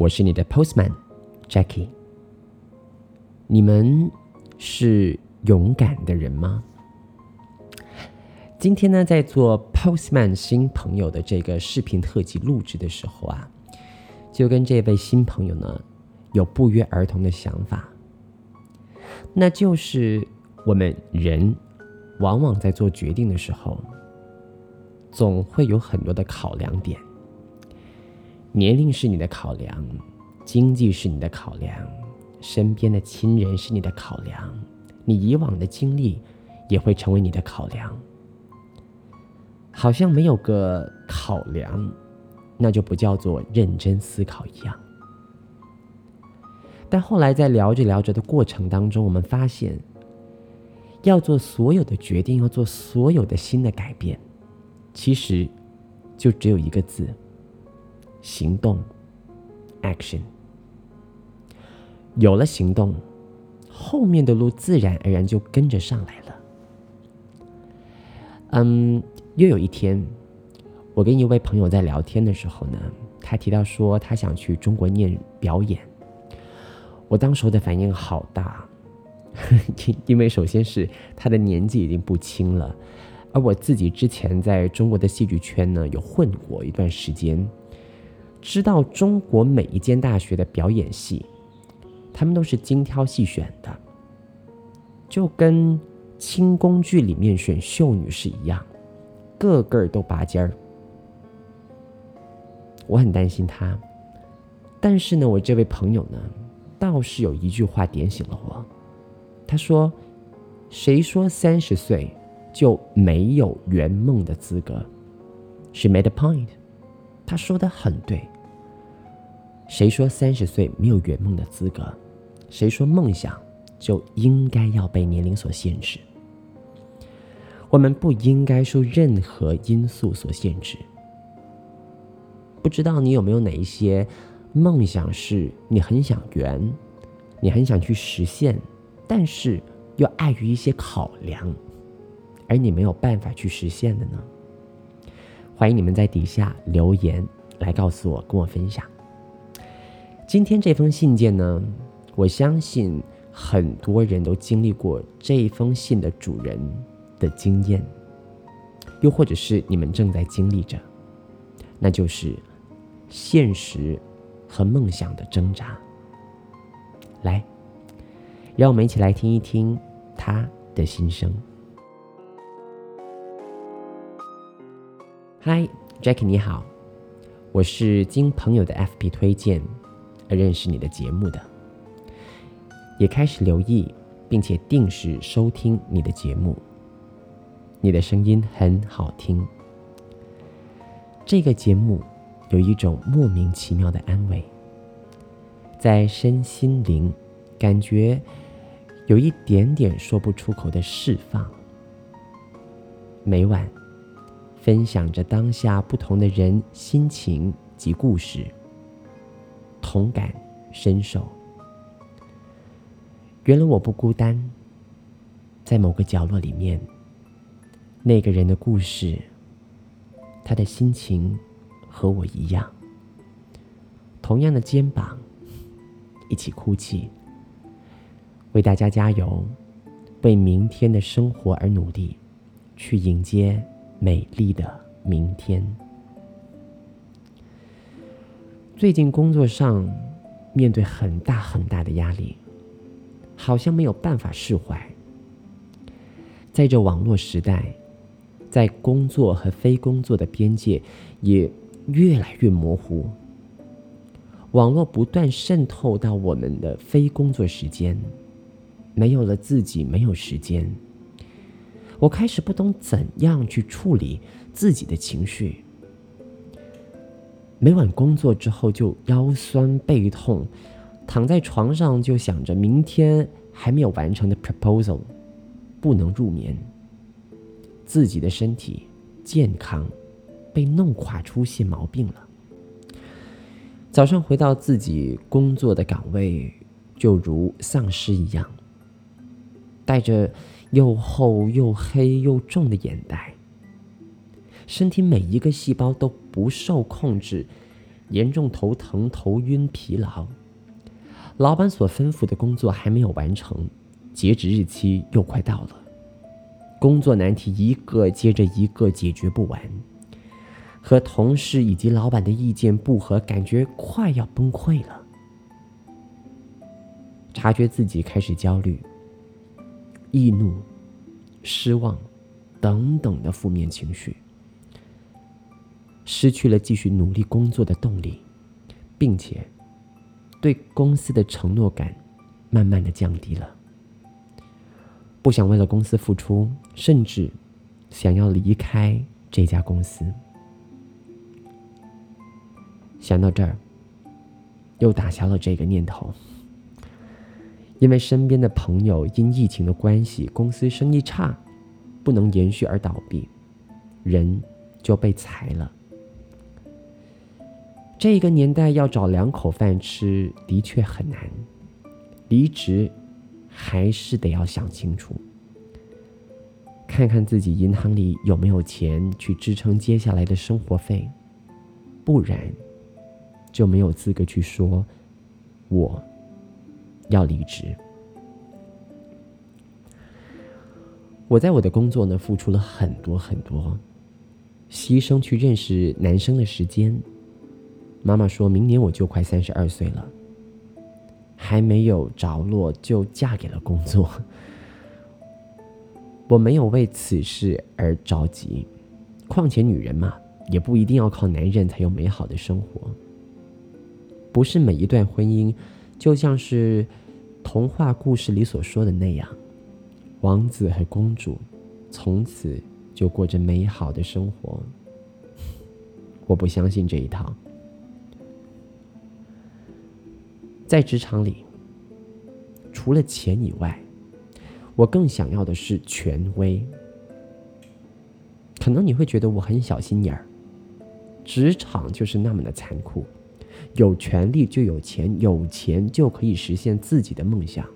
我是你的 Postman Jackie。你们是勇敢的人吗？今天呢，在做 Postman 新朋友的这个视频特辑录制的时候啊，就跟这位新朋友呢有不约而同的想法，那就是我们人往往在做决定的时候，总会有很多的考量点。年龄是你的考量，经济是你的考量，身边的亲人是你的考量，你以往的经历也会成为你的考量。好像没有个考量，那就不叫做认真思考一样。但后来在聊着聊着的过程当中，我们发现，要做所有的决定，要做所有的新的改变，其实就只有一个字。行动，action。有了行动，后面的路自然而然就跟着上来了。嗯，又有一天，我跟一位朋友在聊天的时候呢，他提到说他想去中国念表演。我当时的反应好大，因为首先是他的年纪已经不轻了，而我自己之前在中国的戏剧圈呢有混过一段时间。知道中国每一间大学的表演系，他们都是精挑细选的，就跟清宫剧里面选秀女是一样，个个都拔尖儿。我很担心他，但是呢，我这位朋友呢，倒是有一句话点醒了我。他说：“谁说三十岁就没有圆梦的资格？”She made a point. 他说的很对。谁说三十岁没有圆梦的资格？谁说梦想就应该要被年龄所限制？我们不应该受任何因素所限制。不知道你有没有哪一些梦想是你很想圆，你很想去实现，但是又碍于一些考量，而你没有办法去实现的呢？欢迎你们在底下留言来告诉我，跟我分享。今天这封信件呢，我相信很多人都经历过这封信的主人的经验，又或者是你们正在经历着，那就是现实和梦想的挣扎。来，让我们一起来听一听他的心声。嗨，Jackie，你好，我是经朋友的 FP 推荐而认识你的节目的，也开始留意并且定时收听你的节目。你的声音很好听，这个节目有一种莫名其妙的安慰，在身心灵感觉有一点点说不出口的释放。每晚。分享着当下不同的人心情及故事，同感深受。原来我不孤单，在某个角落里面，那个人的故事，他的心情和我一样，同样的肩膀，一起哭泣，为大家加油，为明天的生活而努力，去迎接。美丽的明天。最近工作上面对很大很大的压力，好像没有办法释怀。在这网络时代，在工作和非工作的边界也越来越模糊。网络不断渗透到我们的非工作时间，没有了自己，没有时间。我开始不懂怎样去处理自己的情绪，每晚工作之后就腰酸背痛，躺在床上就想着明天还没有完成的 proposal，不能入眠。自己的身体健康被弄垮，出现毛病了。早上回到自己工作的岗位，就如丧尸一样，带着又厚又黑又重的眼袋。身体每一个细胞都不受控制，严重头疼、头晕、疲劳。老板所吩咐的工作还没有完成，截止日期又快到了，工作难题一个接着一个解决不完，和同事以及老板的意见不合，感觉快要崩溃了。察觉自己开始焦虑、易怒、失望等等的负面情绪。失去了继续努力工作的动力，并且对公司的承诺感慢慢的降低了。不想为了公司付出，甚至想要离开这家公司。想到这儿，又打消了这个念头。因为身边的朋友因疫情的关系，公司生意差，不能延续而倒闭，人就被裁了。这个年代要找两口饭吃的确很难，离职还是得要想清楚，看看自己银行里有没有钱去支撑接下来的生活费，不然就没有资格去说我要离职。我在我的工作呢付出了很多很多，牺牲去认识男生的时间。妈妈说：“明年我就快三十二岁了，还没有着落就嫁给了工作。我没有为此事而着急，况且女人嘛，也不一定要靠男人才有美好的生活。不是每一段婚姻，就像是童话故事里所说的那样，王子和公主从此就过着美好的生活。我不相信这一套。”在职场里，除了钱以外，我更想要的是权威。可能你会觉得我很小心眼儿，职场就是那么的残酷，有权利就有钱，有钱就可以实现自己的梦想。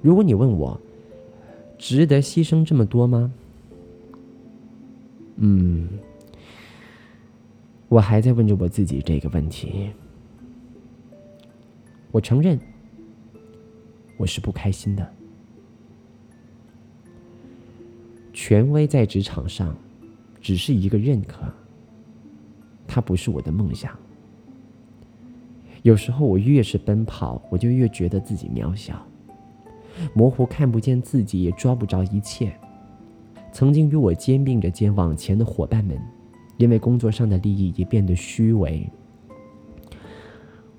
如果你问我，值得牺牲这么多吗？嗯，我还在问着我自己这个问题。我承认，我是不开心的。权威在职场上只是一个认可，它不是我的梦想。有时候我越是奔跑，我就越觉得自己渺小，模糊看不见自己，也抓不着一切。曾经与我肩并着肩往前的伙伴们，因为工作上的利益也变得虚伪。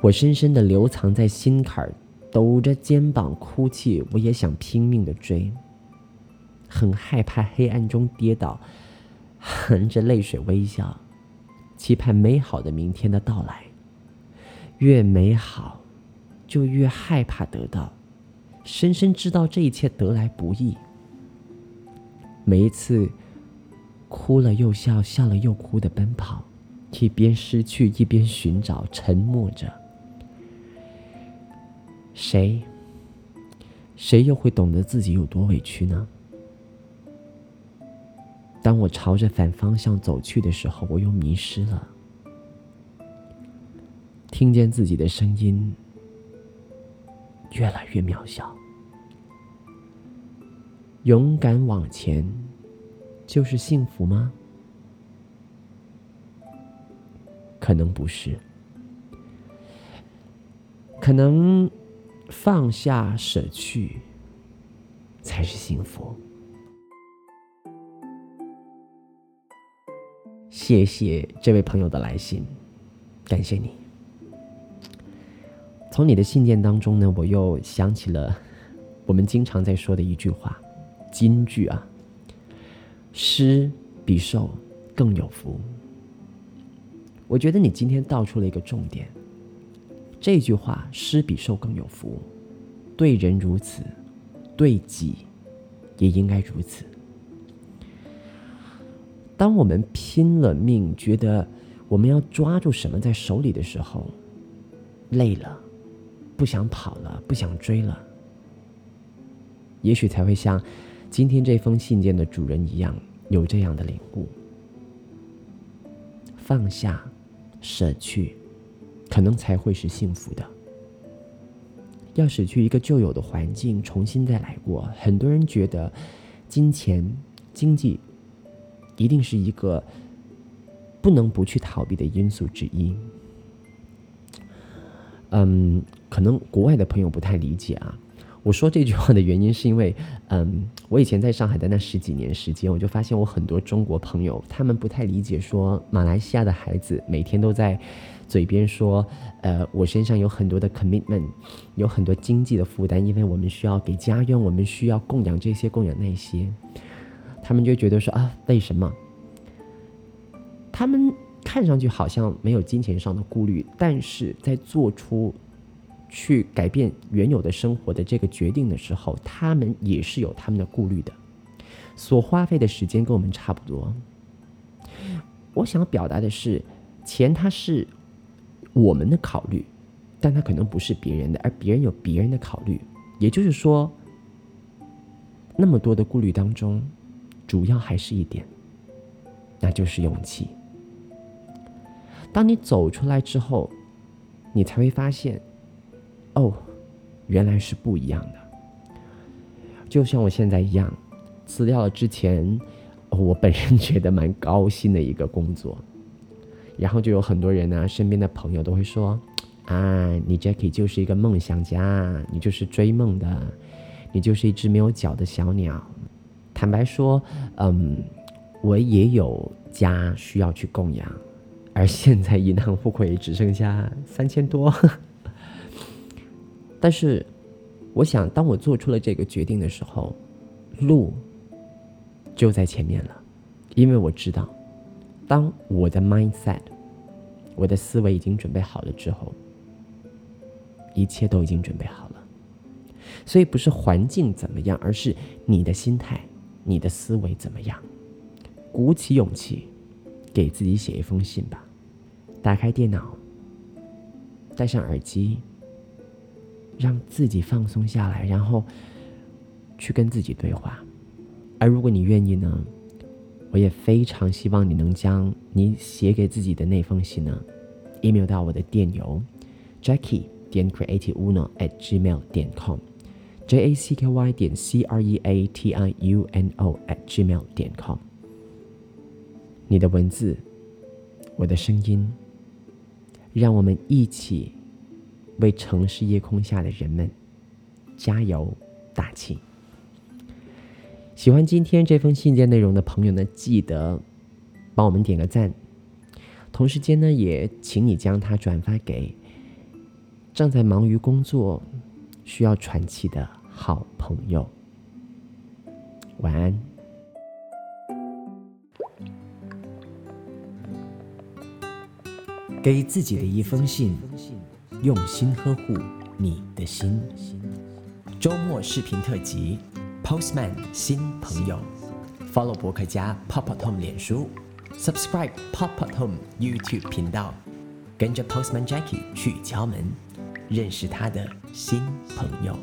我深深的留藏在心坎儿，抖着肩膀哭泣。我也想拼命的追，很害怕黑暗中跌倒，含着泪水微笑，期盼美好的明天的到来。越美好，就越害怕得到，深深知道这一切得来不易。每一次哭了又笑，笑了又哭的奔跑，一边失去一边寻找，沉默着。谁？谁又会懂得自己有多委屈呢？当我朝着反方向走去的时候，我又迷失了。听见自己的声音越来越渺小。勇敢往前，就是幸福吗？可能不是。可能。放下、舍去，才是幸福。谢谢这位朋友的来信，感谢你。从你的信件当中呢，我又想起了我们经常在说的一句话，金句啊：“施比受更有福。”我觉得你今天道出了一个重点。这句话“施比受更有福”，对人如此，对己也应该如此。当我们拼了命，觉得我们要抓住什么在手里的时候，累了，不想跑了，不想追了，也许才会像今天这封信件的主人一样，有这样的领悟：放下，舍去。可能才会是幸福的。要失去一个旧有的环境，重新再来过。很多人觉得，金钱、经济一定是一个不能不去逃避的因素之一。嗯，可能国外的朋友不太理解啊。我说这句话的原因是因为，嗯，我以前在上海的那十几年时间，我就发现我很多中国朋友，他们不太理解，说马来西亚的孩子每天都在。嘴边说，呃，我身上有很多的 commitment，有很多经济的负担，因为我们需要给家用，我们需要供养这些，供养那些。他们就觉得说啊，为什么？他们看上去好像没有金钱上的顾虑，但是在做出去改变原有的生活的这个决定的时候，他们也是有他们的顾虑的。所花费的时间跟我们差不多。我想表达的是，钱它是。我们的考虑，但它可能不是别人的，而别人有别人的考虑。也就是说，那么多的顾虑当中，主要还是一点，那就是勇气。当你走出来之后，你才会发现，哦，原来是不一样的。就像我现在一样，辞掉了之前我本人觉得蛮高薪的一个工作。然后就有很多人呢，身边的朋友都会说：“啊，你 Jackie 就是一个梦想家，你就是追梦的，你就是一只没有脚的小鸟。”坦白说，嗯，我也有家需要去供养，而现在银行户口也只剩下三千多。但是，我想，当我做出了这个决定的时候，路就在前面了，因为我知道。当我的 mindset，我的思维已经准备好了之后，一切都已经准备好了。所以不是环境怎么样，而是你的心态、你的思维怎么样。鼓起勇气，给自己写一封信吧。打开电脑，戴上耳机，让自己放松下来，然后去跟自己对话。而如果你愿意呢？我也非常希望你能将你写给自己的那封信呢，email 到我的电邮，Jackie 点 creativeuno at gmail 点 com，J A C K Y 点 C R E A T I U N O at gmail 点 com。你的文字，我的声音，让我们一起为城市夜空下的人们加油打气。喜欢今天这封信件内容的朋友呢，记得帮我们点个赞。同时间呢，也请你将它转发给正在忙于工作、需要喘气的好朋友。晚安。给自己的一封信，用心呵护你的心。周末视频特辑。Postman 新朋友，Follow 博客家 Pop Up Home 脸书，Subscribe Pop at Home YouTube 频道，跟着 Postman Jackie 去敲门，认识他的新朋友。